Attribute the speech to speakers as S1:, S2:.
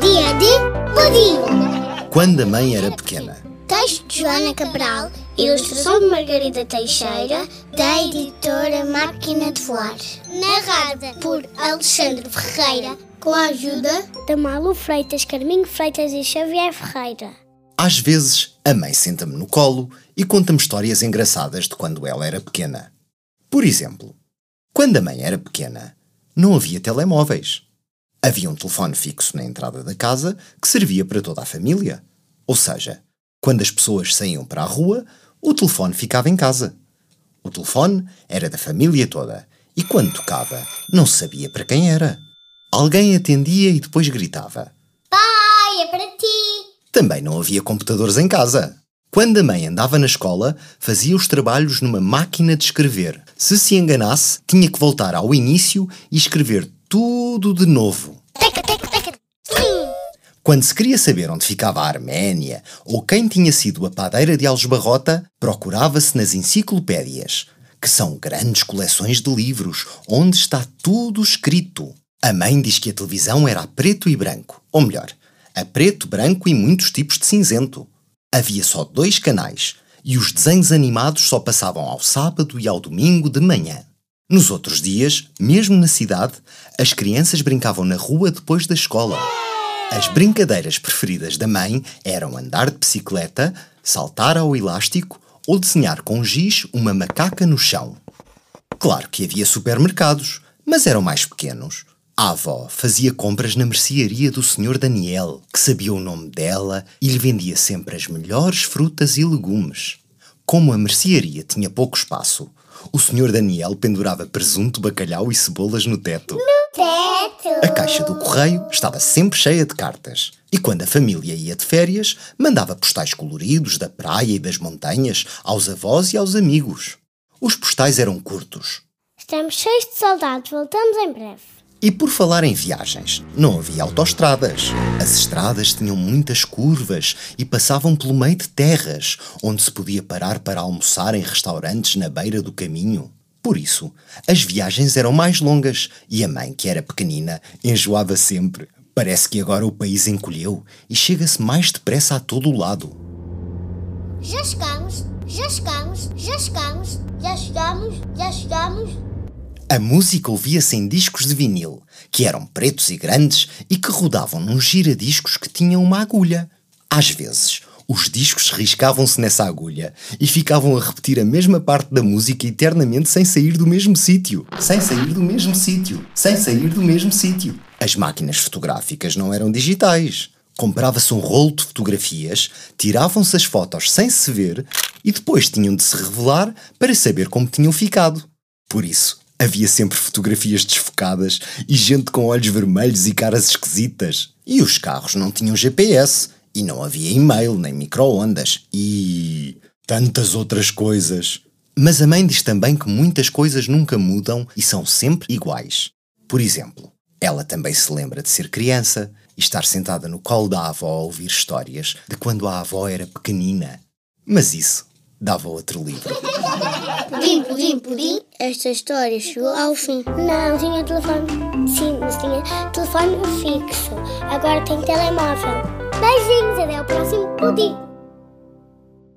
S1: Dia de pudim.
S2: Quando a mãe era pequena.
S1: Texto de Joana Cabral, ilustração de Margarida Teixeira, da editora Máquina de Voar. Narrada por Alexandre Ferreira, com a ajuda de Malu Freitas, Carminho Freitas e Xavier Ferreira.
S2: Às vezes, a mãe senta-me no colo e conta-me histórias engraçadas de quando ela era pequena. Por exemplo, quando a mãe era pequena, não havia telemóveis. Havia um telefone fixo na entrada da casa que servia para toda a família. Ou seja, quando as pessoas saíam para a rua, o telefone ficava em casa. O telefone era da família toda e quando tocava, não sabia para quem era. Alguém atendia e depois gritava:
S1: Pai, é para ti!
S2: Também não havia computadores em casa. Quando a mãe andava na escola, fazia os trabalhos numa máquina de escrever. Se se enganasse, tinha que voltar ao início e escrever tudo de novo. Quando se queria saber onde ficava a Arménia ou quem tinha sido a padeira de Algebarrota, procurava-se nas enciclopédias, que são grandes coleções de livros onde está tudo escrito. A mãe diz que a televisão era a preto e branco, ou melhor, a preto, branco e muitos tipos de cinzento. Havia só dois canais e os desenhos animados só passavam ao sábado e ao domingo de manhã. Nos outros dias, mesmo na cidade, as crianças brincavam na rua depois da escola. As brincadeiras preferidas da mãe eram andar de bicicleta, saltar ao elástico ou desenhar com giz uma macaca no chão. Claro que havia supermercados, mas eram mais pequenos. A avó fazia compras na mercearia do Sr. Daniel, que sabia o nome dela e lhe vendia sempre as melhores frutas e legumes. Como a mercearia tinha pouco espaço, o Sr. Daniel pendurava presunto, bacalhau e cebolas no teto.
S1: Teto.
S2: A caixa do correio estava sempre cheia de cartas. E quando a família ia de férias, mandava postais coloridos da praia e das montanhas aos avós e aos amigos. Os postais eram curtos.
S1: Estamos cheios de saudades, voltamos em breve.
S2: E por falar em viagens, não havia autoestradas. As estradas tinham muitas curvas e passavam pelo meio de terras, onde se podia parar para almoçar em restaurantes na beira do caminho. Por isso, as viagens eram mais longas e a mãe, que era pequenina, enjoava sempre. Parece que agora o país encolheu e chega-se mais depressa a todo o lado.
S1: Já chegamos, já chegamos, já chegamos, já chegamos, já chegamos.
S2: A música ouvia-se em discos de vinil, que eram pretos e grandes e que rodavam num giradiscos que tinham uma agulha. Às vezes, os discos riscavam-se nessa agulha e ficavam a repetir a mesma parte da música eternamente sem sair do mesmo sítio. Sem sair do mesmo sítio. Sem sair do mesmo sítio. As máquinas fotográficas não eram digitais. Comprava-se um rolo de fotografias, tiravam-se as fotos sem se ver e depois tinham de se revelar para saber como tinham ficado. Por isso, Havia sempre fotografias desfocadas e gente com olhos vermelhos e caras esquisitas. E os carros não tinham GPS. E não havia e-mail nem micro-ondas. E. tantas outras coisas. Mas a mãe diz também que muitas coisas nunca mudam e são sempre iguais. Por exemplo, ela também se lembra de ser criança e estar sentada no colo da avó a ouvir histórias de quando a avó era pequenina. Mas isso dava outro livro.
S1: Pudim, pudim, pudim. Esta história chegou ao fim. Não, tinha telefone. Sim, mas tinha telefone fixo. Agora tem telemóvel. Beijinhos, até o próximo pudim.